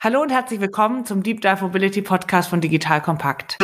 Hallo und herzlich willkommen zum Deep Dive Mobility Podcast von Digital Kompakt.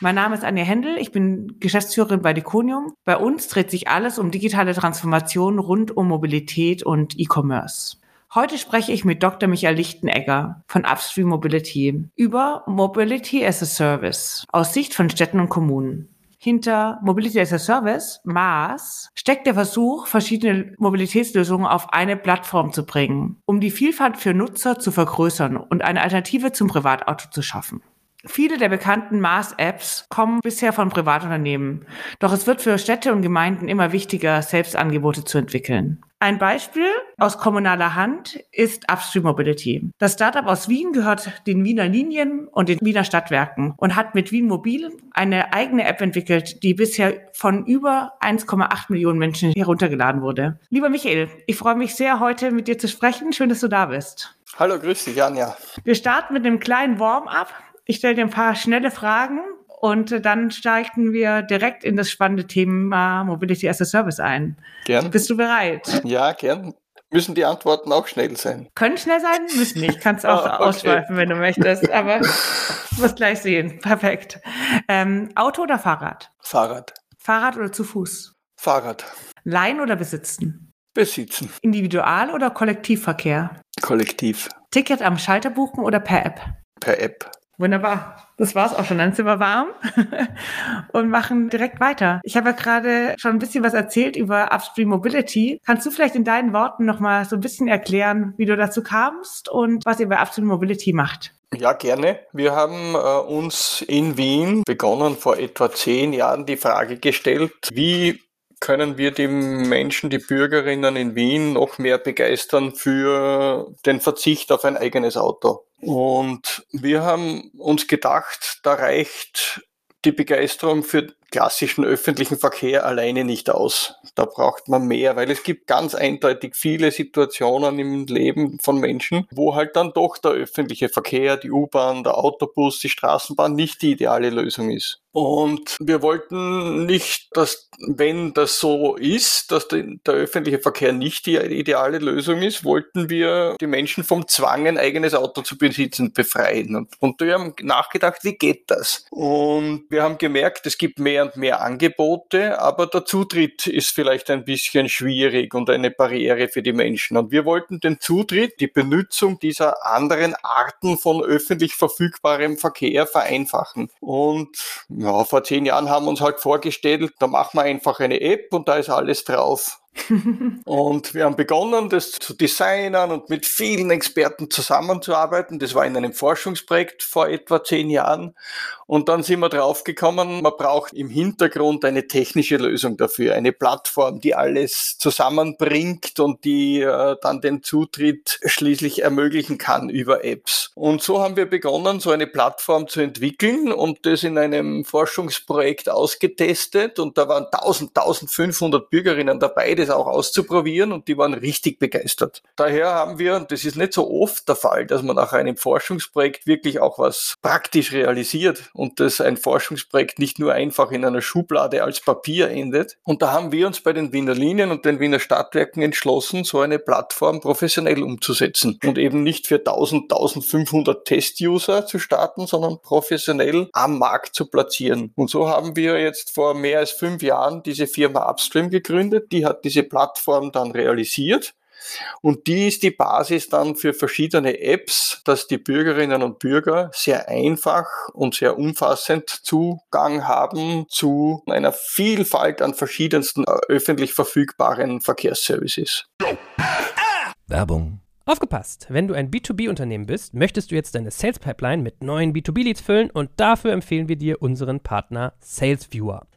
Mein Name ist Anja Händel, ich bin Geschäftsführerin bei Diconium. Bei uns dreht sich alles um digitale Transformation rund um Mobilität und E-Commerce. Heute spreche ich mit Dr. Michael Lichtenegger von Upstream Mobility über Mobility as a Service aus Sicht von Städten und Kommunen. Hinter Mobility as a Service, MaaS, steckt der Versuch, verschiedene Mobilitätslösungen auf eine Plattform zu bringen, um die Vielfalt für Nutzer zu vergrößern und eine Alternative zum Privatauto zu schaffen. Viele der bekannten Maß-Apps kommen bisher von Privatunternehmen. Doch es wird für Städte und Gemeinden immer wichtiger, selbst Angebote zu entwickeln. Ein Beispiel aus kommunaler Hand ist Upstream Mobility. Das Startup aus Wien gehört den Wiener Linien und den Wiener Stadtwerken und hat mit Wien Mobil eine eigene App entwickelt, die bisher von über 1,8 Millionen Menschen heruntergeladen wurde. Lieber Michael, ich freue mich sehr, heute mit dir zu sprechen. Schön, dass du da bist. Hallo, grüß dich, Anja. Wir starten mit einem kleinen Warm-up. Ich stelle dir ein paar schnelle Fragen und dann steigen wir direkt in das spannende Thema Mobility as a Service ein. Gern. Bist du bereit? Ja, gern. Müssen die Antworten auch schnell sein? Können schnell sein, müssen nicht. Kannst auch ah, okay. ausschweifen, wenn du möchtest. Aber du wirst gleich sehen. Perfekt. Ähm, Auto oder Fahrrad? Fahrrad. Fahrrad oder zu Fuß? Fahrrad. Leihen oder besitzen? Besitzen. Individual- oder Kollektivverkehr? Kollektiv. Ticket am Schalter buchen oder per App? Per App. Wunderbar. Das war's auch schon. Dann sind wir warm und machen direkt weiter. Ich habe ja gerade schon ein bisschen was erzählt über Upstream Mobility. Kannst du vielleicht in deinen Worten nochmal so ein bisschen erklären, wie du dazu kamst und was ihr bei Upstream Mobility macht? Ja, gerne. Wir haben äh, uns in Wien begonnen, vor etwa zehn Jahren die Frage gestellt, wie können wir die Menschen, die Bürgerinnen in Wien noch mehr begeistern für den Verzicht auf ein eigenes Auto. Und wir haben uns gedacht, da reicht die Begeisterung für klassischen öffentlichen Verkehr alleine nicht aus. Da braucht man mehr, weil es gibt ganz eindeutig viele Situationen im Leben von Menschen, wo halt dann doch der öffentliche Verkehr, die U-Bahn, der Autobus, die Straßenbahn nicht die ideale Lösung ist. Und wir wollten nicht, dass, wenn das so ist, dass der, öffentliche Verkehr nicht die ideale Lösung ist, wollten wir die Menschen vom Zwang, ein eigenes Auto zu besitzen, befreien. Und wir haben nachgedacht, wie geht das? Und wir haben gemerkt, es gibt mehr und mehr Angebote, aber der Zutritt ist vielleicht ein bisschen schwierig und eine Barriere für die Menschen. Und wir wollten den Zutritt, die Benutzung dieser anderen Arten von öffentlich verfügbarem Verkehr vereinfachen. Und ja, vor zehn Jahren haben wir uns halt vorgestellt, da machen wir einfach eine App und da ist alles drauf. Und wir haben begonnen, das zu designen und mit vielen Experten zusammenzuarbeiten. Das war in einem Forschungsprojekt vor etwa zehn Jahren. Und dann sind wir draufgekommen, man braucht im Hintergrund eine technische Lösung dafür, eine Plattform, die alles zusammenbringt und die äh, dann den Zutritt schließlich ermöglichen kann über Apps. Und so haben wir begonnen, so eine Plattform zu entwickeln und das in einem Forschungsprojekt ausgetestet. Und da waren 1000, 1500 Bürgerinnen dabei, das auch auszuprobieren und die waren richtig begeistert. Daher haben wir, und das ist nicht so oft der Fall, dass man nach einem Forschungsprojekt wirklich auch was praktisch realisiert und dass ein Forschungsprojekt nicht nur einfach in einer Schublade als Papier endet. Und da haben wir uns bei den Wiener Linien und den Wiener Stadtwerken entschlossen, so eine Plattform professionell umzusetzen und eben nicht für 1000, 1500 Test-User zu starten, sondern professionell am Markt zu platzieren. Und so haben wir jetzt vor mehr als fünf Jahren diese Firma Upstream gegründet. Die hat diese Plattform dann realisiert und die ist die Basis dann für verschiedene Apps, dass die Bürgerinnen und Bürger sehr einfach und sehr umfassend Zugang haben zu einer Vielfalt an verschiedensten äh, öffentlich verfügbaren Verkehrsservices. Werbung Aufgepasst! Wenn du ein B2B-Unternehmen bist, möchtest du jetzt deine Sales Pipeline mit neuen B2B-Leads füllen und dafür empfehlen wir dir unseren Partner SalesViewer.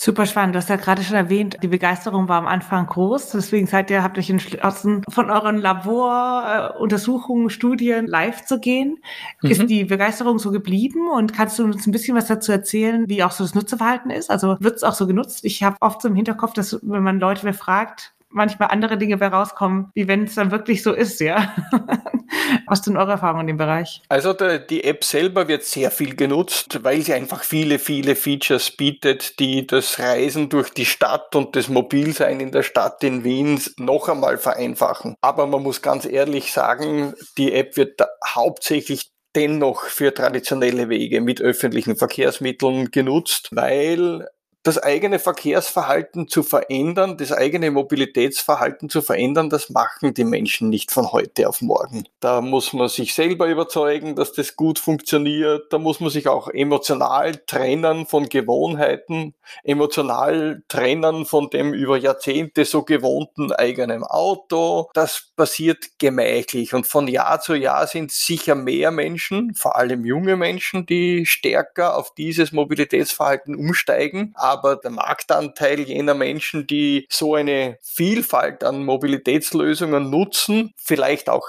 Super spannend. Du hast ja gerade schon erwähnt, die Begeisterung war am Anfang groß. Deswegen seid ihr, habt euch entschlossen, von euren Laboruntersuchungen, äh, Studien live zu gehen. Mhm. Ist die Begeisterung so geblieben? Und kannst du uns ein bisschen was dazu erzählen, wie auch so das Nutzerverhalten ist? Also wird es auch so genutzt? Ich habe oft so im Hinterkopf, dass wenn man Leute befragt, manchmal andere Dinge bei rauskommen, wie wenn es dann wirklich so ist, ja. Was sind eure Erfahrungen in dem Bereich? Also der, die App selber wird sehr viel genutzt, weil sie einfach viele, viele Features bietet, die das Reisen durch die Stadt und das Mobilsein in der Stadt in Wien noch einmal vereinfachen. Aber man muss ganz ehrlich sagen, die App wird hauptsächlich dennoch für traditionelle Wege mit öffentlichen Verkehrsmitteln genutzt, weil das eigene Verkehrsverhalten zu verändern, das eigene Mobilitätsverhalten zu verändern, das machen die Menschen nicht von heute auf morgen. Da muss man sich selber überzeugen, dass das gut funktioniert. Da muss man sich auch emotional trennen von Gewohnheiten, emotional trennen von dem über Jahrzehnte so gewohnten eigenen Auto. Das passiert gemächlich und von Jahr zu Jahr sind sicher mehr Menschen, vor allem junge Menschen, die stärker auf dieses Mobilitätsverhalten umsteigen aber der Marktanteil jener Menschen, die so eine Vielfalt an Mobilitätslösungen nutzen, vielleicht auch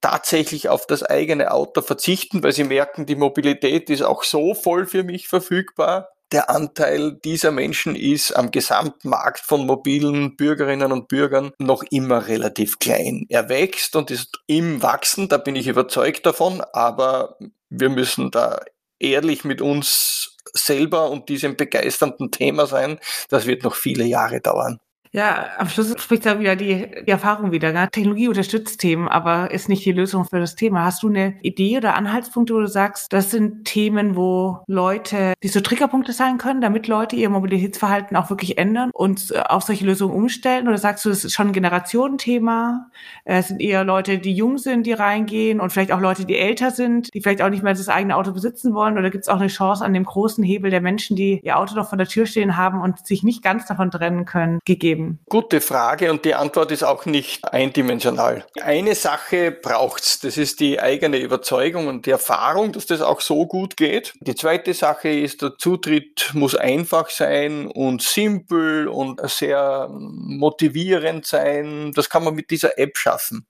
tatsächlich auf das eigene Auto verzichten, weil sie merken, die Mobilität ist auch so voll für mich verfügbar. Der Anteil dieser Menschen ist am Gesamtmarkt von mobilen Bürgerinnen und Bürgern noch immer relativ klein. Er wächst und ist im Wachsen, da bin ich überzeugt davon, aber wir müssen da ehrlich mit uns selber und diesem begeisternden Thema sein. Das wird noch viele Jahre dauern. Ja, am Schluss spricht da wieder die, die Erfahrung wieder. Ne? Technologie unterstützt Themen, aber ist nicht die Lösung für das Thema. Hast du eine Idee oder Anhaltspunkte, wo du sagst, das sind Themen, wo Leute, die so Triggerpunkte sein können, damit Leute ihr Mobilitätsverhalten auch wirklich ändern und äh, auf solche Lösungen umstellen? Oder sagst du, das ist schon ein Generationenthema? Es sind eher Leute, die jung sind, die reingehen und vielleicht auch Leute, die älter sind, die vielleicht auch nicht mehr das eigene Auto besitzen wollen? Oder gibt es auch eine Chance an dem großen Hebel der Menschen, die ihr Auto noch vor der Tür stehen haben und sich nicht ganz davon trennen können, gegeben? Geben? Gute Frage und die Antwort ist auch nicht eindimensional. Eine Sache braucht's, das ist die eigene Überzeugung und die Erfahrung, dass das auch so gut geht. Die zweite Sache ist, der Zutritt muss einfach sein und simpel und sehr motivierend sein. Das kann man mit dieser App schaffen.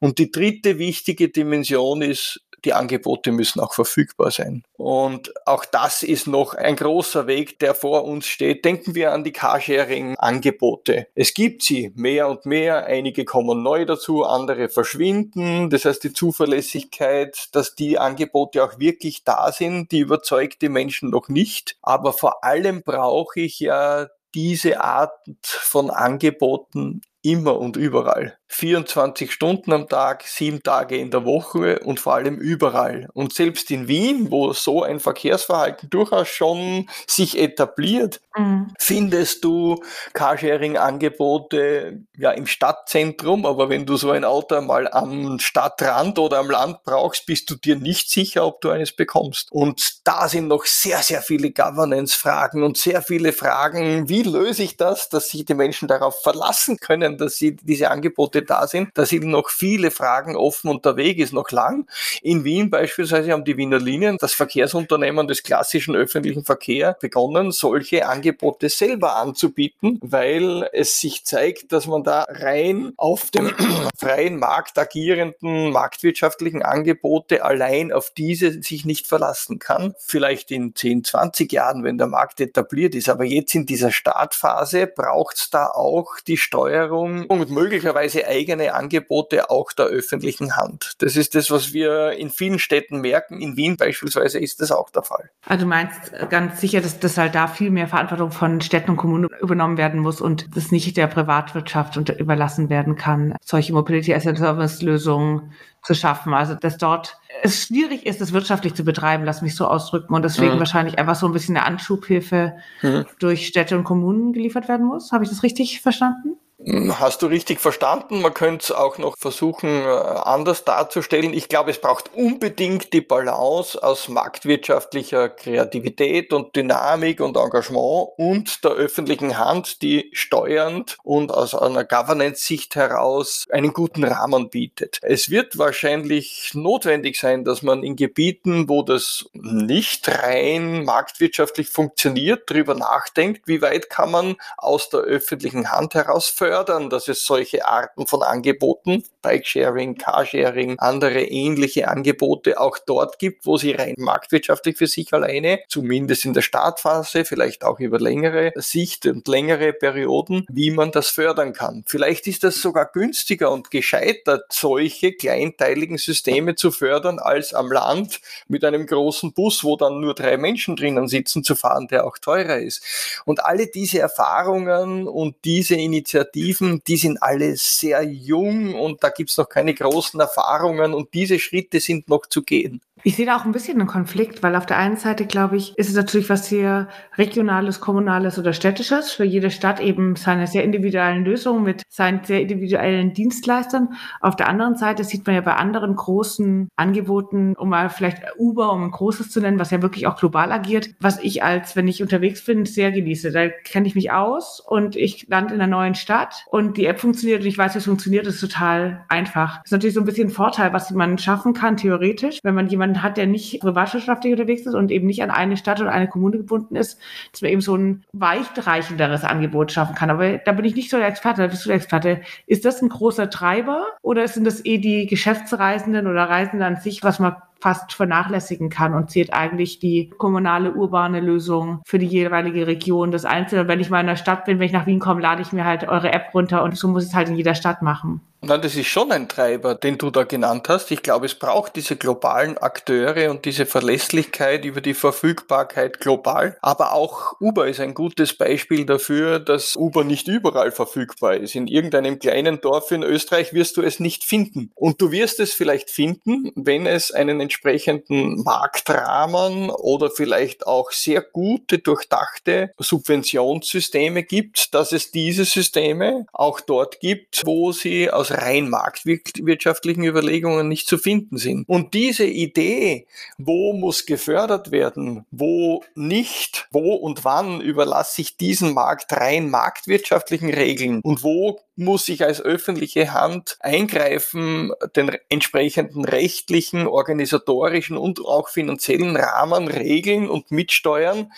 Und die dritte wichtige Dimension ist, die Angebote müssen auch verfügbar sein. Und auch das ist noch ein großer Weg, der vor uns steht. Denken wir an die Carsharing-Angebote. Es gibt sie mehr und mehr. Einige kommen neu dazu, andere verschwinden. Das heißt, die Zuverlässigkeit, dass die Angebote auch wirklich da sind, die überzeugt die Menschen noch nicht. Aber vor allem brauche ich ja diese Art von Angeboten immer und überall. 24 Stunden am Tag, sieben Tage in der Woche und vor allem überall. Und selbst in Wien, wo so ein Verkehrsverhalten durchaus schon sich etabliert, mhm. findest du Carsharing-Angebote ja im Stadtzentrum, aber wenn du so ein Auto mal am Stadtrand oder am Land brauchst, bist du dir nicht sicher, ob du eines bekommst. Und da sind noch sehr, sehr viele Governance-Fragen und sehr viele Fragen, wie löse ich das, dass sich die Menschen darauf verlassen können, dass sie diese Angebote da sind. Da sind noch viele Fragen offen und der Weg ist noch lang. In Wien beispielsweise haben die Wiener Linien, das Verkehrsunternehmen des klassischen öffentlichen Verkehrs, begonnen, solche Angebote selber anzubieten, weil es sich zeigt, dass man da rein auf dem freien Markt agierenden marktwirtschaftlichen Angebote allein auf diese sich nicht verlassen kann. Vielleicht in 10, 20 Jahren, wenn der Markt etabliert ist. Aber jetzt in dieser Startphase braucht es da auch die Steuerung und möglicherweise eigene Angebote auch der öffentlichen Hand. Das ist das, was wir in vielen Städten merken. In Wien beispielsweise ist das auch der Fall. Also du meinst ganz sicher, dass, dass halt da viel mehr Verantwortung von Städten und Kommunen übernommen werden muss und das nicht der Privatwirtschaft überlassen werden kann, solche Mobility as a Service Lösungen zu schaffen. Also dass dort es schwierig ist, das wirtschaftlich zu betreiben, lass mich so ausdrücken. Und deswegen mhm. wahrscheinlich einfach so ein bisschen eine Anschubhilfe mhm. durch Städte und Kommunen geliefert werden muss. Habe ich das richtig verstanden? Hast du richtig verstanden? Man könnte es auch noch versuchen, äh, anders darzustellen. Ich glaube, es braucht unbedingt die Balance aus marktwirtschaftlicher Kreativität und Dynamik und Engagement und der öffentlichen Hand, die steuernd und aus einer Governance-Sicht heraus einen guten Rahmen bietet. Es wird wahrscheinlich notwendig sein, dass man in Gebieten, wo das nicht rein marktwirtschaftlich funktioniert, darüber nachdenkt, wie weit kann man aus der öffentlichen Hand heraus fördern, dass es solche Arten von Angeboten, Bikesharing, Carsharing, andere ähnliche Angebote auch dort gibt, wo sie rein marktwirtschaftlich für sich alleine, zumindest in der Startphase, vielleicht auch über längere Sicht und längere Perioden, wie man das fördern kann. Vielleicht ist das sogar günstiger und gescheitert, solche kleinteiligen Systeme zu fördern, als am Land mit einem großen Bus, wo dann nur drei Menschen drinnen sitzen, zu fahren, der auch teurer ist. Und alle diese Erfahrungen und diese Initiativen Initiativen, die sind alle sehr jung und da gibt's noch keine großen Erfahrungen und diese Schritte sind noch zu gehen. Ich sehe da auch ein bisschen einen Konflikt, weil auf der einen Seite, glaube ich, ist es natürlich was hier regionales, kommunales oder städtisches. Für jede Stadt eben seine sehr individuellen Lösungen mit seinen sehr individuellen Dienstleistern. Auf der anderen Seite sieht man ja bei anderen großen Angeboten, um mal vielleicht Uber, um ein großes zu nennen, was ja wirklich auch global agiert, was ich als, wenn ich unterwegs bin, sehr genieße. Da kenne ich mich aus und ich lande in einer neuen Stadt und die App funktioniert und ich weiß, wie es funktioniert, das ist total einfach. Das ist natürlich so ein bisschen ein Vorteil, was man schaffen kann, theoretisch, wenn man jemanden jemanden hat, der nicht privatwirtschaftlich unterwegs ist und eben nicht an eine Stadt oder eine Kommune gebunden ist, dass man eben so ein weitreichenderes Angebot schaffen kann. Aber da bin ich nicht so der Experte, da bist du der Experte. Ist das ein großer Treiber oder sind das eh die Geschäftsreisenden oder Reisenden an sich, was man fast vernachlässigen kann und zählt eigentlich die kommunale urbane Lösung für die jeweilige Region das Einzelne. Wenn ich mal in der Stadt bin, wenn ich nach Wien komme, lade ich mir halt eure App runter und so muss es halt in jeder Stadt machen. Nein, das ist schon ein Treiber, den du da genannt hast. Ich glaube, es braucht diese globalen Akteure und diese Verlässlichkeit über die Verfügbarkeit global. Aber auch Uber ist ein gutes Beispiel dafür, dass Uber nicht überall verfügbar ist. In irgendeinem kleinen Dorf in Österreich wirst du es nicht finden. Und du wirst es vielleicht finden, wenn es einen entsprechenden Marktrahmen oder vielleicht auch sehr gute, durchdachte Subventionssysteme gibt, dass es diese Systeme auch dort gibt, wo sie aus rein marktwirtschaftlichen Überlegungen nicht zu finden sind. Und diese Idee, wo muss gefördert werden, wo nicht, wo und wann überlasse ich diesen Markt rein marktwirtschaftlichen Regeln und wo muss ich als öffentliche Hand eingreifen, den entsprechenden rechtlichen, organisatorischen und auch finanziellen Rahmen regeln und mitsteuern.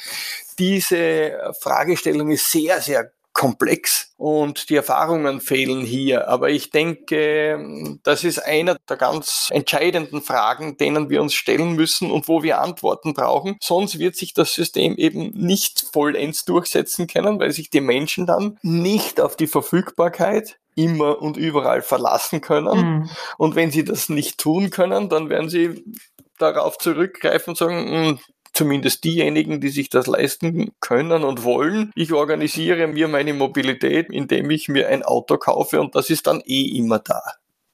Diese Fragestellung ist sehr, sehr komplex und die Erfahrungen fehlen hier. Aber ich denke, das ist einer der ganz entscheidenden Fragen, denen wir uns stellen müssen und wo wir Antworten brauchen. Sonst wird sich das System eben nicht vollends durchsetzen können, weil sich die Menschen dann nicht auf die Verfügbarkeit immer und überall verlassen können. Mhm. Und wenn sie das nicht tun können, dann werden sie darauf zurückgreifen und sagen, hm, zumindest diejenigen, die sich das leisten können und wollen. Ich organisiere mir meine Mobilität, indem ich mir ein Auto kaufe und das ist dann eh immer da.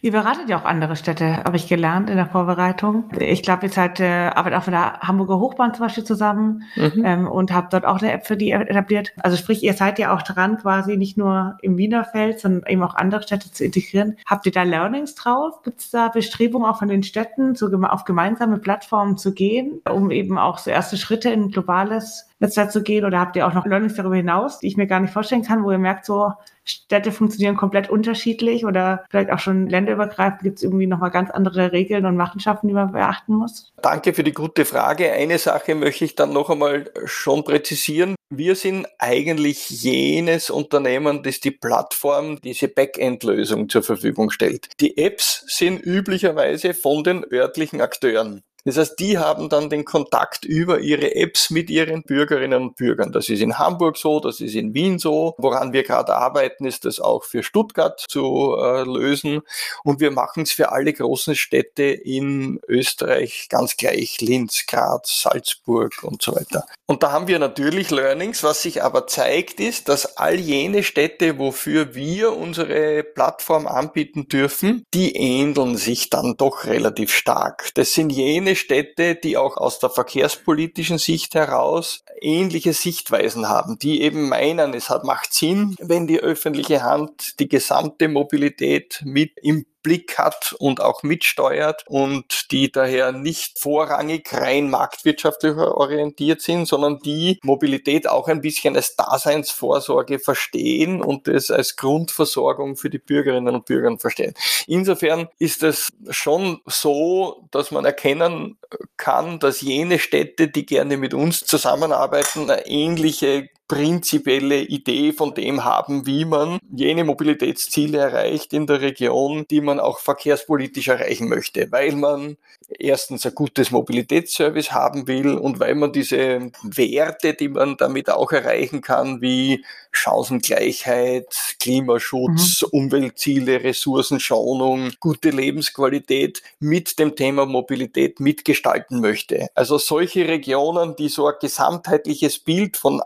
Ihr beratet ja auch andere Städte, habe ich gelernt in der Vorbereitung. Ich glaube, jetzt halt äh, arbeite auch mit der Hamburger Hochbahn zum Beispiel zusammen mhm. ähm, und habe dort auch eine App für die etabliert. Also sprich, ihr seid ja auch dran, quasi nicht nur im Wiener Feld, sondern eben auch andere Städte zu integrieren. Habt ihr da Learnings drauf? Gibt es da Bestrebungen auch von den Städten, so auf gemeinsame Plattformen zu gehen, um eben auch so erste Schritte in ein globales Netzwerk zu gehen? Oder habt ihr auch noch Learnings darüber hinaus, die ich mir gar nicht vorstellen kann, wo ihr merkt, so Städte funktionieren komplett unterschiedlich oder vielleicht auch schon länderübergreifend gibt es irgendwie nochmal ganz andere Regeln und Machenschaften, die man beachten muss? Danke für die gute Frage. Eine Sache möchte ich dann noch einmal schon präzisieren. Wir sind eigentlich jenes Unternehmen, das die Plattform, diese Backend-Lösung zur Verfügung stellt. Die Apps sind üblicherweise von den örtlichen Akteuren. Das heißt, die haben dann den Kontakt über ihre Apps mit ihren Bürgerinnen und Bürgern. Das ist in Hamburg so, das ist in Wien so. Woran wir gerade arbeiten, ist das auch für Stuttgart zu äh, lösen. Und wir machen es für alle großen Städte in Österreich ganz gleich. Linz, Graz, Salzburg und so weiter. Und da haben wir natürlich Learnings. Was sich aber zeigt, ist, dass all jene Städte, wofür wir unsere Plattform anbieten dürfen, die ähneln sich dann doch relativ stark. Das sind jene Städte, die auch aus der verkehrspolitischen Sicht heraus ähnliche Sichtweisen haben, die eben meinen, es hat, macht Sinn, wenn die öffentliche Hand die gesamte Mobilität mit im Blick hat und auch mitsteuert und die daher nicht vorrangig rein marktwirtschaftlich orientiert sind, sondern die Mobilität auch ein bisschen als Daseinsvorsorge verstehen und es als Grundversorgung für die Bürgerinnen und Bürger verstehen. Insofern ist es schon so, dass man erkennen kann, dass jene Städte, die gerne mit uns zusammenarbeiten, eine ähnliche prinzipielle Idee von dem haben, wie man jene Mobilitätsziele erreicht in der Region, die man auch verkehrspolitisch erreichen möchte, weil man erstens ein gutes Mobilitätsservice haben will und weil man diese Werte, die man damit auch erreichen kann, wie Chancengleichheit, Klimaschutz, mhm. Umweltziele, Ressourcenschonung, gute Lebensqualität mit dem Thema Mobilität mitgestalten möchte. Also solche Regionen, die so ein gesamtheitliches Bild von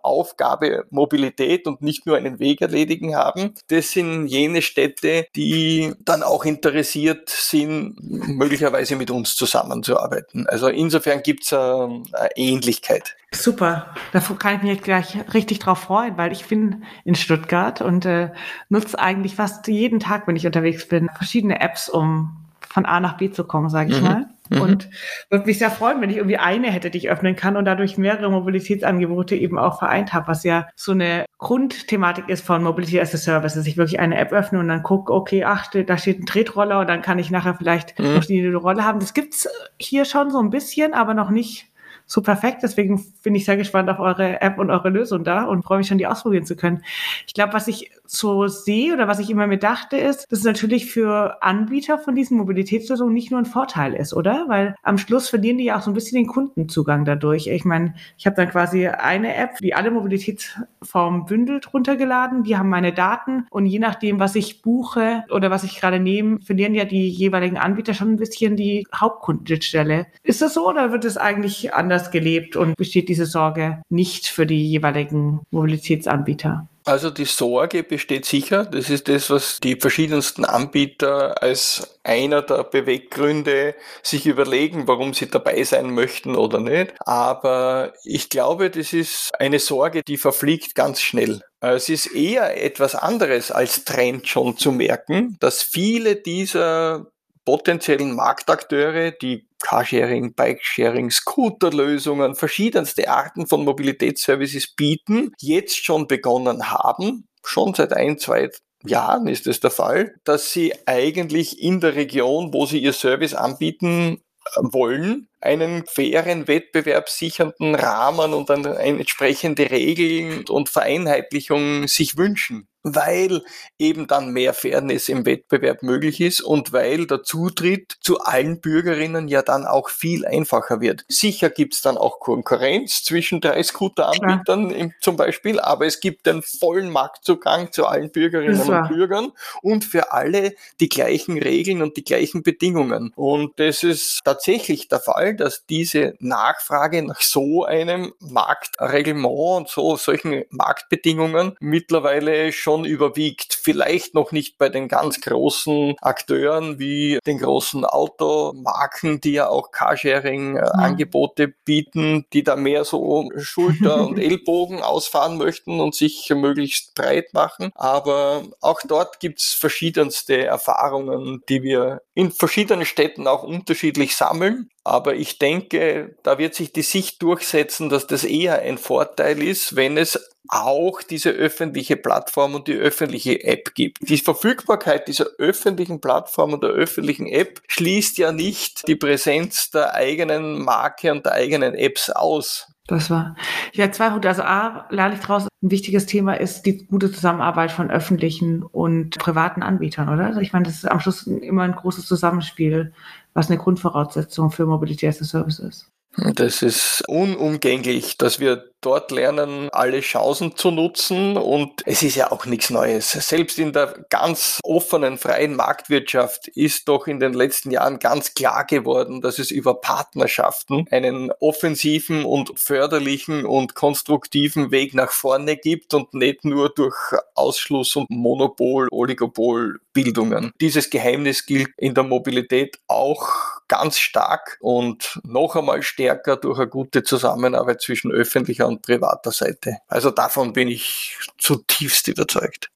Aufgabe Mobilität und nicht nur einen Weg erledigen haben, das sind jene Städte, die dann auch interessiert sind, möglicherweise mit uns zusammenzuarbeiten. Also insofern gibt es eine Ähnlichkeit. Super, da kann ich mich gleich richtig drauf freuen, weil ich bin in Stuttgart und äh, nutze eigentlich fast jeden Tag, wenn ich unterwegs bin, verschiedene Apps, um von A nach B zu kommen, sage ich mhm. mal. Mhm. Und würde mich sehr freuen, wenn ich irgendwie eine hätte, die ich öffnen kann und dadurch mehrere Mobilitätsangebote eben auch vereint habe, was ja so eine Grundthematik ist von Mobility as a Service, dass ich wirklich eine App öffne und dann gucke, okay, ach, da steht ein Tretroller und dann kann ich nachher vielleicht mhm. noch die Rolle haben. Das gibt's hier schon so ein bisschen, aber noch nicht so perfekt. Deswegen bin ich sehr gespannt auf eure App und eure Lösung da und freue mich schon, die ausprobieren zu können. Ich glaube, was ich so sehe oder was ich immer mir dachte, ist, dass es natürlich für Anbieter von diesen Mobilitätslösungen nicht nur ein Vorteil ist, oder? Weil am Schluss verlieren die ja auch so ein bisschen den Kundenzugang dadurch. Ich meine, ich habe dann quasi eine App, die alle Mobilitätsformen bündelt, runtergeladen. Die haben meine Daten und je nachdem, was ich buche oder was ich gerade nehme, verlieren ja die jeweiligen Anbieter schon ein bisschen die Hauptkundenstelle. Ist das so oder wird es eigentlich anders gelebt und besteht diese Sorge nicht für die jeweiligen Mobilitätsanbieter? Also die Sorge besteht sicher. Das ist das, was die verschiedensten Anbieter als einer der Beweggründe sich überlegen, warum sie dabei sein möchten oder nicht. Aber ich glaube, das ist eine Sorge, die verfliegt ganz schnell. Es ist eher etwas anderes als Trend schon zu merken, dass viele dieser potenziellen Marktakteure, die Carsharing, Bikesharing, Scooterlösungen, verschiedenste Arten von Mobilitätsservices bieten, jetzt schon begonnen haben, schon seit ein, zwei Jahren ist es der Fall, dass sie eigentlich in der Region, wo sie ihr Service anbieten wollen, einen fairen, wettbewerbssichernden Rahmen und dann entsprechende Regeln und Vereinheitlichung sich wünschen weil eben dann mehr Fairness im Wettbewerb möglich ist und weil der Zutritt zu allen Bürgerinnen ja dann auch viel einfacher wird. Sicher gibt's dann auch Konkurrenz zwischen drei Scooter-Anbietern ja. zum Beispiel, aber es gibt den vollen Marktzugang zu allen Bürgerinnen und Bürgern und für alle die gleichen Regeln und die gleichen Bedingungen. Und das ist tatsächlich der Fall, dass diese Nachfrage nach so einem Marktreglement und so solchen Marktbedingungen mittlerweile schon schon überwiegt. Vielleicht noch nicht bei den ganz großen Akteuren wie den großen Automarken, die ja auch Carsharing-Angebote mhm. bieten, die da mehr so Schulter und Ellbogen ausfahren möchten und sich möglichst breit machen. Aber auch dort gibt's verschiedenste Erfahrungen, die wir in verschiedenen Städten auch unterschiedlich sammeln. Aber ich denke, da wird sich die Sicht durchsetzen, dass das eher ein Vorteil ist, wenn es auch diese öffentliche Plattform und die öffentliche App gibt. Die Verfügbarkeit dieser öffentlichen Plattform und der öffentlichen App schließt ja nicht die Präsenz der eigenen Marke und der eigenen Apps aus. Das war. Ja, zwei Punkte. Also A, lerne ich draus, ein wichtiges Thema ist die gute Zusammenarbeit von öffentlichen und privaten Anbietern, oder? Also ich meine, das ist am Schluss immer ein großes Zusammenspiel, was eine Grundvoraussetzung für Mobility as a Service ist. Das ist unumgänglich, dass wir dort lernen, alle Chancen zu nutzen. Und es ist ja auch nichts Neues. Selbst in der ganz offenen, freien Marktwirtschaft ist doch in den letzten Jahren ganz klar geworden, dass es über Partnerschaften einen offensiven und förderlichen und konstruktiven Weg nach vorne gibt und nicht nur durch Ausschluss und Monopol, Oligopolbildungen. Dieses Geheimnis gilt in der Mobilität auch ganz stark und noch einmal stärker durch eine gute Zusammenarbeit zwischen öffentlicher und privater Seite. Also davon bin ich zutiefst überzeugt.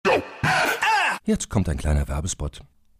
Jetzt kommt ein kleiner Werbespot.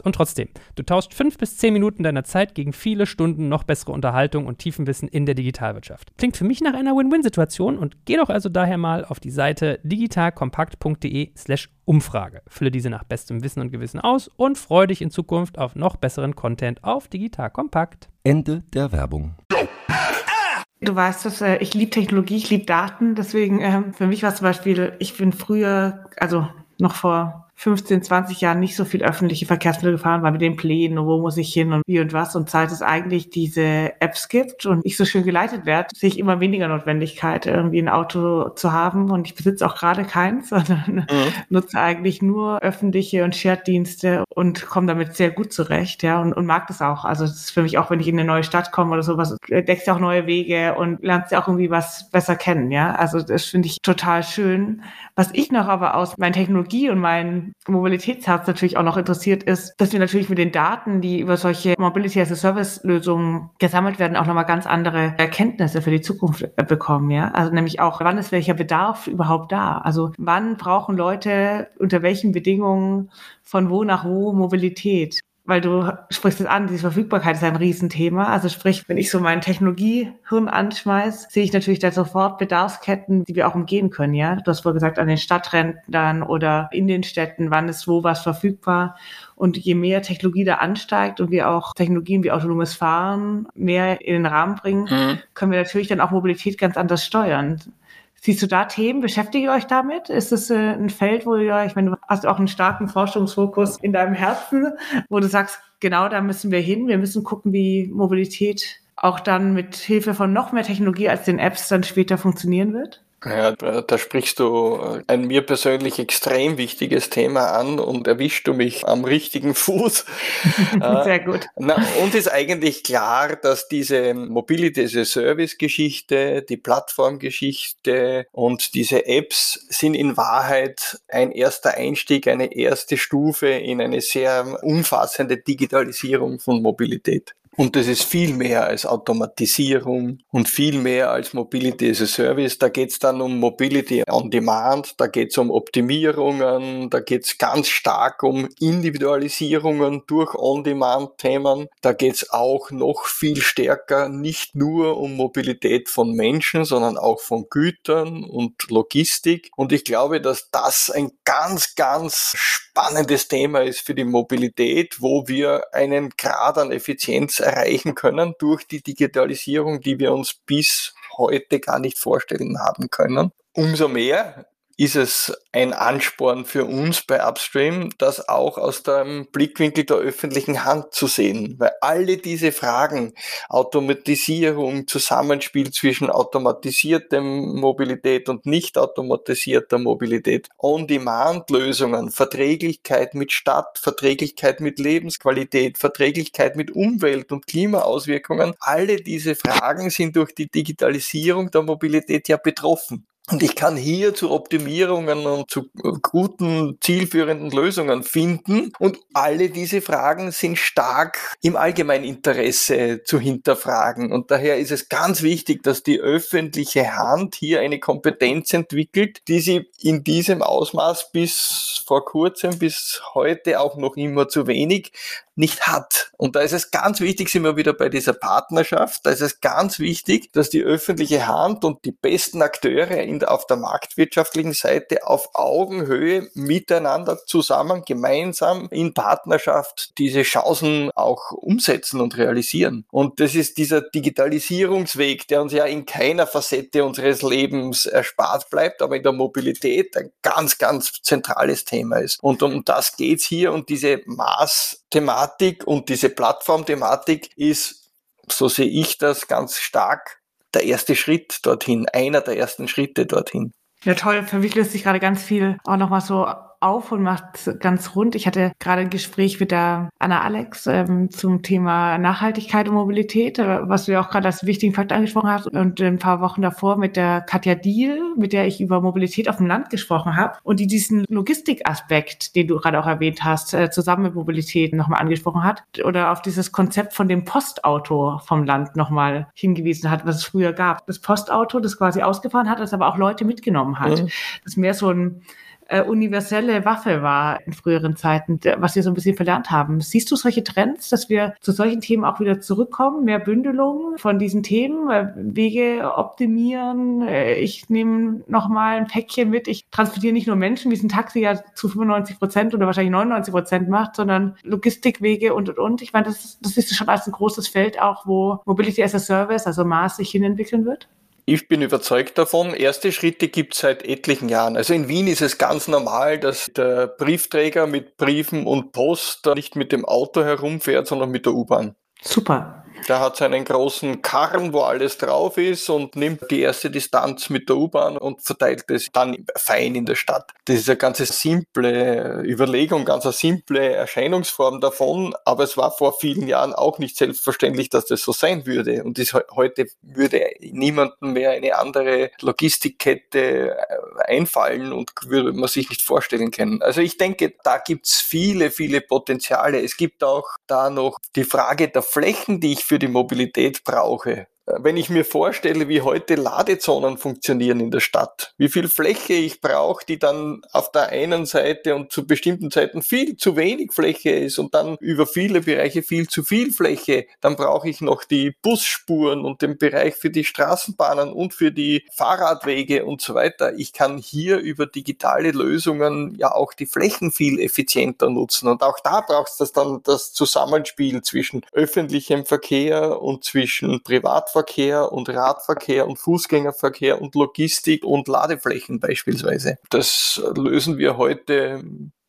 und trotzdem, du tauscht fünf bis zehn Minuten deiner Zeit gegen viele Stunden noch bessere Unterhaltung und Tiefenwissen in der Digitalwirtschaft. Klingt für mich nach einer Win-Win-Situation und geh doch also daher mal auf die Seite digitalkompakt.de/slash Umfrage. Fülle diese nach bestem Wissen und Gewissen aus und freue dich in Zukunft auf noch besseren Content auf Digital Kompakt. Ende der Werbung. Du weißt dass äh, ich liebe Technologie, ich liebe Daten, deswegen äh, für mich war zum Beispiel, ich bin früher, also noch vor 15, 20 Jahren nicht so viel öffentliche Verkehrsmittel gefahren, weil mit den Plänen und wo muss ich hin und wie und was. Und seit es eigentlich diese Apps gibt und ich so schön geleitet werde, sehe ich immer weniger Notwendigkeit, irgendwie ein Auto zu haben. Und ich besitze auch gerade keins, sondern mhm. nutze eigentlich nur öffentliche und Shared-Dienste und komme damit sehr gut zurecht, ja, und, und mag das auch. Also das ist für mich auch, wenn ich in eine neue Stadt komme oder sowas, entdeckst du auch neue Wege und lernst ja auch irgendwie was besser kennen, ja. Also das finde ich total schön. Was ich noch aber aus meiner Technologie und meinen Mobilitätsherz natürlich auch noch interessiert ist, dass wir natürlich mit den Daten, die über solche Mobility as a Service Lösungen gesammelt werden, auch nochmal ganz andere Erkenntnisse für die Zukunft äh, bekommen, ja. Also nämlich auch, wann ist welcher Bedarf überhaupt da? Also wann brauchen Leute unter welchen Bedingungen von wo nach wo Mobilität? Weil du sprichst es an, diese Verfügbarkeit ist ein Riesenthema. Also sprich, wenn ich so mein Technologiehirn anschmeiß, sehe ich natürlich da sofort Bedarfsketten, die wir auch umgehen können, ja. Du hast vorher gesagt, an den Stadträndern oder in den Städten, wann ist wo was verfügbar. Und je mehr Technologie da ansteigt und wir auch Technologien wie autonomes Fahren mehr in den Rahmen bringen, mhm. können wir natürlich dann auch Mobilität ganz anders steuern. Siehst du da Themen? Beschäftigt ihr euch damit? Ist es äh, ein Feld, wo ihr, ich meine, du hast auch einen starken Forschungsfokus in deinem Herzen, wo du sagst, genau da müssen wir hin. Wir müssen gucken, wie Mobilität auch dann mit Hilfe von noch mehr Technologie als den Apps dann später funktionieren wird? Ja, da sprichst du ein mir persönlich extrem wichtiges Thema an und erwischst du mich am richtigen Fuß. Äh, Sehr gut. Na, uns ist eigentlich klar, dass diese Mobility as a Service Geschichte, die Plattformgeschichte und diese Apps sind in Wahrheit ein erster Einstieg, eine erste Stufe in eine sehr umfassende Digitalisierung von Mobilität. Und das ist viel mehr als Automatisierung und viel mehr als Mobility as a Service. Da geht es dann um Mobility on Demand, da geht es um Optimierungen, da geht es ganz stark um Individualisierungen durch On-Demand-Themen. Da geht es auch noch viel stärker nicht nur um Mobilität von Menschen, sondern auch von Gütern und Logistik. Und ich glaube, dass das ein ganz, ganz spannendes Thema ist für die Mobilität, wo wir einen Grad an Effizienz erreichen können durch die Digitalisierung, die wir uns bis heute gar nicht vorstellen haben können. Umso mehr ist es ein Ansporn für uns bei Upstream, das auch aus dem Blickwinkel der öffentlichen Hand zu sehen. Weil alle diese Fragen, Automatisierung, Zusammenspiel zwischen automatisierter Mobilität und nicht automatisierter Mobilität, On-Demand-Lösungen, Verträglichkeit mit Stadt, Verträglichkeit mit Lebensqualität, Verträglichkeit mit Umwelt- und Klimaauswirkungen, alle diese Fragen sind durch die Digitalisierung der Mobilität ja betroffen. Und ich kann hier zu Optimierungen und zu guten, zielführenden Lösungen finden. Und alle diese Fragen sind stark im Allgemeininteresse zu hinterfragen. Und daher ist es ganz wichtig, dass die öffentliche Hand hier eine Kompetenz entwickelt, die sie in diesem Ausmaß bis vor kurzem, bis heute auch noch immer zu wenig nicht hat. Und da ist es ganz wichtig, sind wir wieder bei dieser Partnerschaft, da ist es ganz wichtig, dass die öffentliche Hand und die besten Akteure in auf der marktwirtschaftlichen Seite auf Augenhöhe miteinander zusammen, gemeinsam in Partnerschaft diese Chancen auch umsetzen und realisieren. Und das ist dieser Digitalisierungsweg, der uns ja in keiner Facette unseres Lebens erspart bleibt, aber in der Mobilität ein ganz, ganz zentrales Thema ist. Und um das geht's hier und diese Maßthematik und diese Plattformthematik ist so sehe ich das ganz stark, der erste Schritt dorthin, einer der ersten Schritte dorthin. Ja, toll. Für mich löst sich gerade ganz viel auch nochmal so auf und macht ganz rund. Ich hatte gerade ein Gespräch mit der Anna Alex ähm, zum Thema Nachhaltigkeit und Mobilität, äh, was du ja auch gerade als wichtigen Fakt angesprochen hast. Und ein paar Wochen davor mit der Katja Diel, mit der ich über Mobilität auf dem Land gesprochen habe und die diesen Logistikaspekt, den du gerade auch erwähnt hast, äh, zusammen mit Mobilität nochmal angesprochen hat oder auf dieses Konzept von dem Postauto vom Land nochmal hingewiesen hat, was es früher gab. Das Postauto, das quasi ausgefahren hat, das aber auch Leute mitgenommen hat. Mhm. Das mehr so ein äh, universelle Waffe war in früheren Zeiten, was wir so ein bisschen verlernt haben. Siehst du solche Trends, dass wir zu solchen Themen auch wieder zurückkommen, mehr Bündelung von diesen Themen, äh, Wege optimieren, äh, ich nehme nochmal ein Päckchen mit, ich transportiere nicht nur Menschen, wie es ein Taxi ja zu 95 Prozent oder wahrscheinlich 99 Prozent macht, sondern Logistikwege und, und, und. Ich meine, das, das ist schon als ein großes Feld auch, wo Mobility as a Service, also Maß sich hinentwickeln wird. Ich bin überzeugt davon. Erste Schritte gibt es seit etlichen Jahren. Also in Wien ist es ganz normal, dass der Briefträger mit Briefen und Post nicht mit dem Auto herumfährt, sondern mit der U-Bahn. Super. Der hat seinen großen Karren, wo alles drauf ist und nimmt die erste Distanz mit der U-Bahn und verteilt es dann fein in der Stadt. Das ist eine ganz simple Überlegung, ganz eine simple Erscheinungsform davon, aber es war vor vielen Jahren auch nicht selbstverständlich, dass das so sein würde. Und das, heute würde niemandem mehr eine andere Logistikkette äh, einfallen und würde man sich nicht vorstellen können. Also ich denke, da gibt's viele, viele Potenziale. Es gibt auch da noch die Frage der Flächen, die ich für die Mobilität brauche. Wenn ich mir vorstelle, wie heute Ladezonen funktionieren in der Stadt, wie viel Fläche ich brauche, die dann auf der einen Seite und zu bestimmten Zeiten viel zu wenig Fläche ist und dann über viele Bereiche viel zu viel Fläche, dann brauche ich noch die Busspuren und den Bereich für die Straßenbahnen und für die Fahrradwege und so weiter. Ich kann hier über digitale Lösungen ja auch die Flächen viel effizienter nutzen und auch da braucht es dann das Zusammenspiel zwischen öffentlichem Verkehr und zwischen Privat Fahrradverkehr und Radverkehr und Fußgängerverkehr und Logistik und Ladeflächen beispielsweise. Das lösen wir heute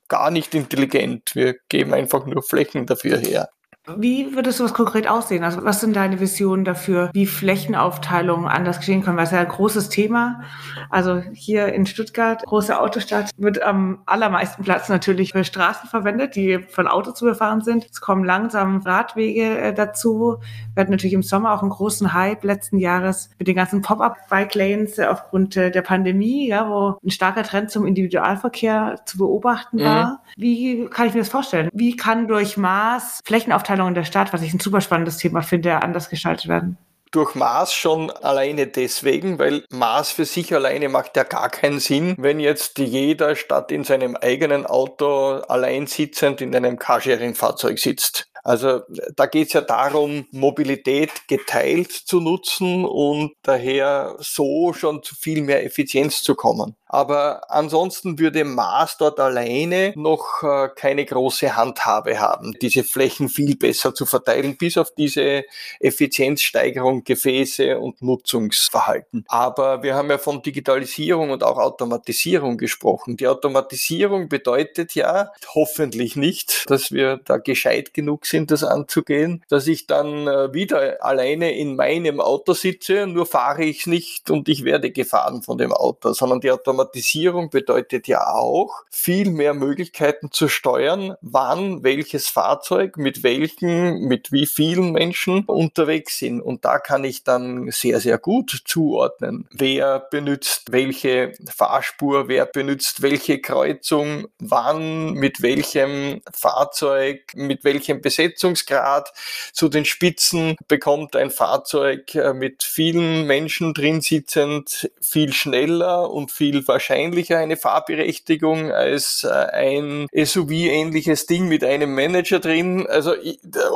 gar nicht intelligent. Wir geben einfach nur Flächen dafür her. Wie würde sowas konkret aussehen? Also was sind deine Visionen dafür, wie Flächenaufteilung anders geschehen können? Weil es ja ein großes Thema. Also hier in Stuttgart, große Autostadt, wird am allermeisten Platz natürlich für Straßen verwendet, die von Auto zu befahren sind. Es kommen langsam Radwege äh, dazu. Wir hatten natürlich im Sommer auch einen großen Hype letzten Jahres mit den ganzen Pop-up-Bike-Lanes äh, aufgrund äh, der Pandemie, ja, wo ein starker Trend zum Individualverkehr zu beobachten war. Mhm. Wie kann ich mir das vorstellen? Wie kann durch Maß Flächenaufteilung Aufteilung in der Stadt, was ich ein super spannendes Thema finde, anders gestaltet werden? durch Maß schon alleine deswegen, weil Maß für sich alleine macht ja gar keinen Sinn, wenn jetzt jeder statt in seinem eigenen Auto allein sitzend in einem Carsharing-Fahrzeug sitzt. Also da geht es ja darum, Mobilität geteilt zu nutzen und daher so schon zu viel mehr Effizienz zu kommen. Aber ansonsten würde Maß dort alleine noch äh, keine große Handhabe haben, diese Flächen viel besser zu verteilen, bis auf diese Effizienzsteigerung, Gefäße und Nutzungsverhalten. Aber wir haben ja von Digitalisierung und auch Automatisierung gesprochen. Die Automatisierung bedeutet ja hoffentlich nicht, dass wir da gescheit genug sind, das anzugehen, dass ich dann äh, wieder alleine in meinem Auto sitze, nur fahre ich es nicht und ich werde gefahren von dem Auto, sondern die Automatisierung Automatisierung bedeutet ja auch, viel mehr Möglichkeiten zu steuern, wann welches Fahrzeug mit welchen, mit wie vielen Menschen unterwegs sind. Und da kann ich dann sehr, sehr gut zuordnen, wer benutzt welche Fahrspur, wer benutzt welche Kreuzung, wann, mit welchem Fahrzeug, mit welchem Besetzungsgrad. Zu den Spitzen bekommt ein Fahrzeug äh, mit vielen Menschen drin sitzend viel schneller und viel wahrscheinlicher eine Fahrberechtigung als äh, ein SUV-ähnliches Ding mit einem Manager drin. Also,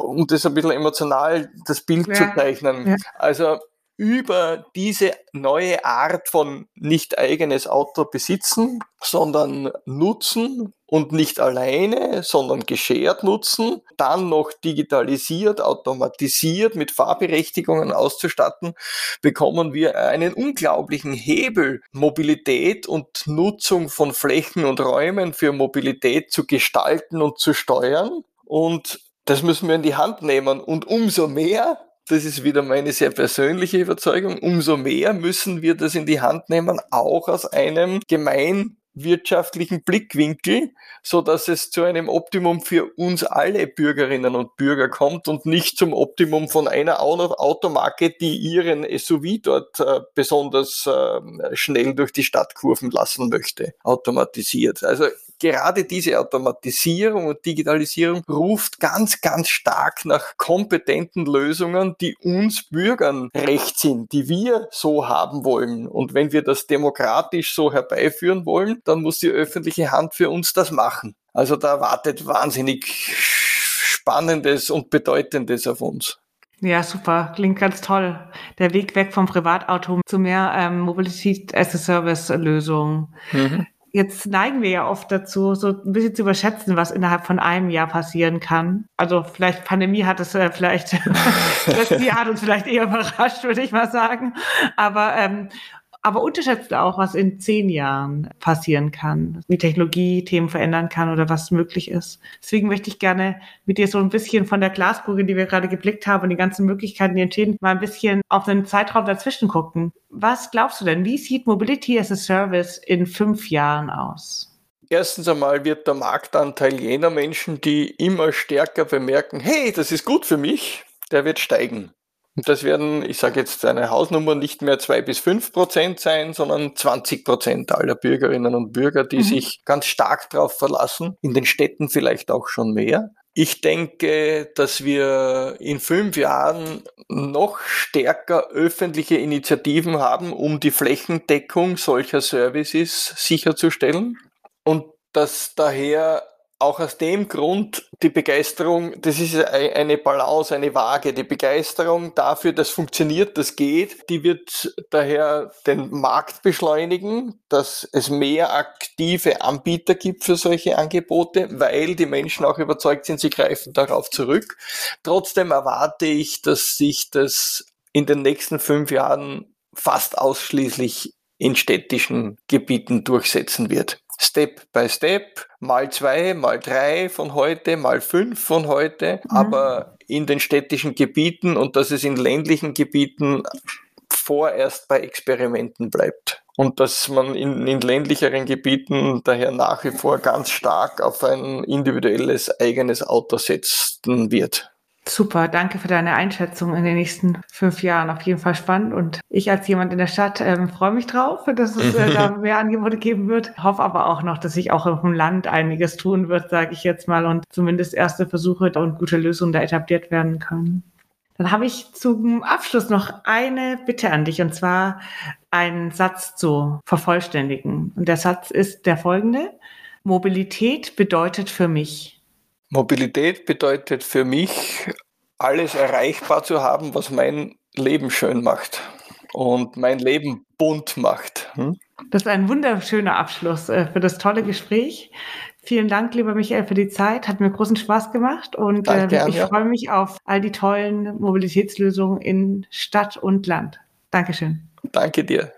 um das ein bisschen emotional das Bild ja. zu zeichnen. Ja. Also, über diese neue Art von nicht eigenes Auto besitzen, sondern nutzen und nicht alleine, sondern geschert nutzen, dann noch digitalisiert, automatisiert mit Fahrberechtigungen auszustatten, bekommen wir einen unglaublichen Hebel, Mobilität und Nutzung von Flächen und Räumen für Mobilität zu gestalten und zu steuern. Und das müssen wir in die Hand nehmen. Und umso mehr das ist wieder meine sehr persönliche Überzeugung, umso mehr müssen wir das in die Hand nehmen, auch aus einem gemein wirtschaftlichen Blickwinkel, so dass es zu einem Optimum für uns alle Bürgerinnen und Bürger kommt und nicht zum Optimum von einer Automarke, die ihren SUV dort äh, besonders äh, schnell durch die Stadt kurven lassen möchte, automatisiert. Also gerade diese Automatisierung und Digitalisierung ruft ganz, ganz stark nach kompetenten Lösungen, die uns Bürgern recht sind, die wir so haben wollen. Und wenn wir das demokratisch so herbeiführen wollen, dann muss die öffentliche Hand für uns das machen. Also da wartet wahnsinnig Spannendes und Bedeutendes auf uns. Ja, super. Klingt ganz toll. Der Weg weg vom Privatauto zu mehr ähm, Mobilität as a Service Lösungen. Mhm. Jetzt neigen wir ja oft dazu, so ein bisschen zu überschätzen, was innerhalb von einem Jahr passieren kann. Also vielleicht Pandemie hat es äh, vielleicht, das Jahr hat uns vielleicht eher überrascht, würde ich mal sagen. Aber ähm, aber unterschätzt auch, was in zehn Jahren passieren kann, wie Technologie Themen verändern kann oder was möglich ist. Deswegen möchte ich gerne mit dir so ein bisschen von der Glaskugel, die wir gerade geblickt haben und die ganzen Möglichkeiten, die entstehen, mal ein bisschen auf einen Zeitraum dazwischen gucken. Was glaubst du denn? Wie sieht Mobility as a Service in fünf Jahren aus? Erstens einmal wird der Marktanteil jener Menschen, die immer stärker bemerken, hey, das ist gut für mich, der wird steigen. Das werden, ich sage jetzt eine Hausnummer, nicht mehr zwei bis fünf Prozent sein, sondern 20 Prozent aller Bürgerinnen und Bürger, die mhm. sich ganz stark darauf verlassen. In den Städten vielleicht auch schon mehr. Ich denke, dass wir in fünf Jahren noch stärker öffentliche Initiativen haben, um die Flächendeckung solcher Services sicherzustellen. Und dass daher auch aus dem Grund die Begeisterung, das ist eine Balance, eine Waage, die Begeisterung dafür, dass funktioniert, das geht, die wird daher den Markt beschleunigen, dass es mehr aktive Anbieter gibt für solche Angebote, weil die Menschen auch überzeugt sind, sie greifen darauf zurück. Trotzdem erwarte ich, dass sich das in den nächsten fünf Jahren fast ausschließlich in städtischen Gebieten durchsetzen wird. Step by Step, mal zwei, mal drei von heute, mal fünf von heute, mhm. aber in den städtischen Gebieten und dass es in ländlichen Gebieten vorerst bei Experimenten bleibt. Und dass man in, in ländlicheren Gebieten daher nach wie vor ganz stark auf ein individuelles eigenes Auto setzen wird. Super, danke für deine Einschätzung in den nächsten fünf Jahren. Auf jeden Fall spannend. Und ich als jemand in der Stadt ähm, freue mich drauf, dass es äh, da mehr Angebote geben wird. Hoffe aber auch noch, dass sich auch auf dem Land einiges tun wird, sage ich jetzt mal, und zumindest erste Versuche und gute Lösungen da etabliert werden können. Dann habe ich zum Abschluss noch eine Bitte an dich, und zwar einen Satz zu vervollständigen. Und der Satz ist der folgende. Mobilität bedeutet für mich. Mobilität bedeutet für mich, alles erreichbar zu haben, was mein Leben schön macht und mein Leben bunt macht. Hm? Das ist ein wunderschöner Abschluss äh, für das tolle Gespräch. Vielen Dank, lieber Michael, für die Zeit. Hat mir großen Spaß gemacht und Danke, äh, ich ja. freue mich auf all die tollen Mobilitätslösungen in Stadt und Land. Dankeschön. Danke dir.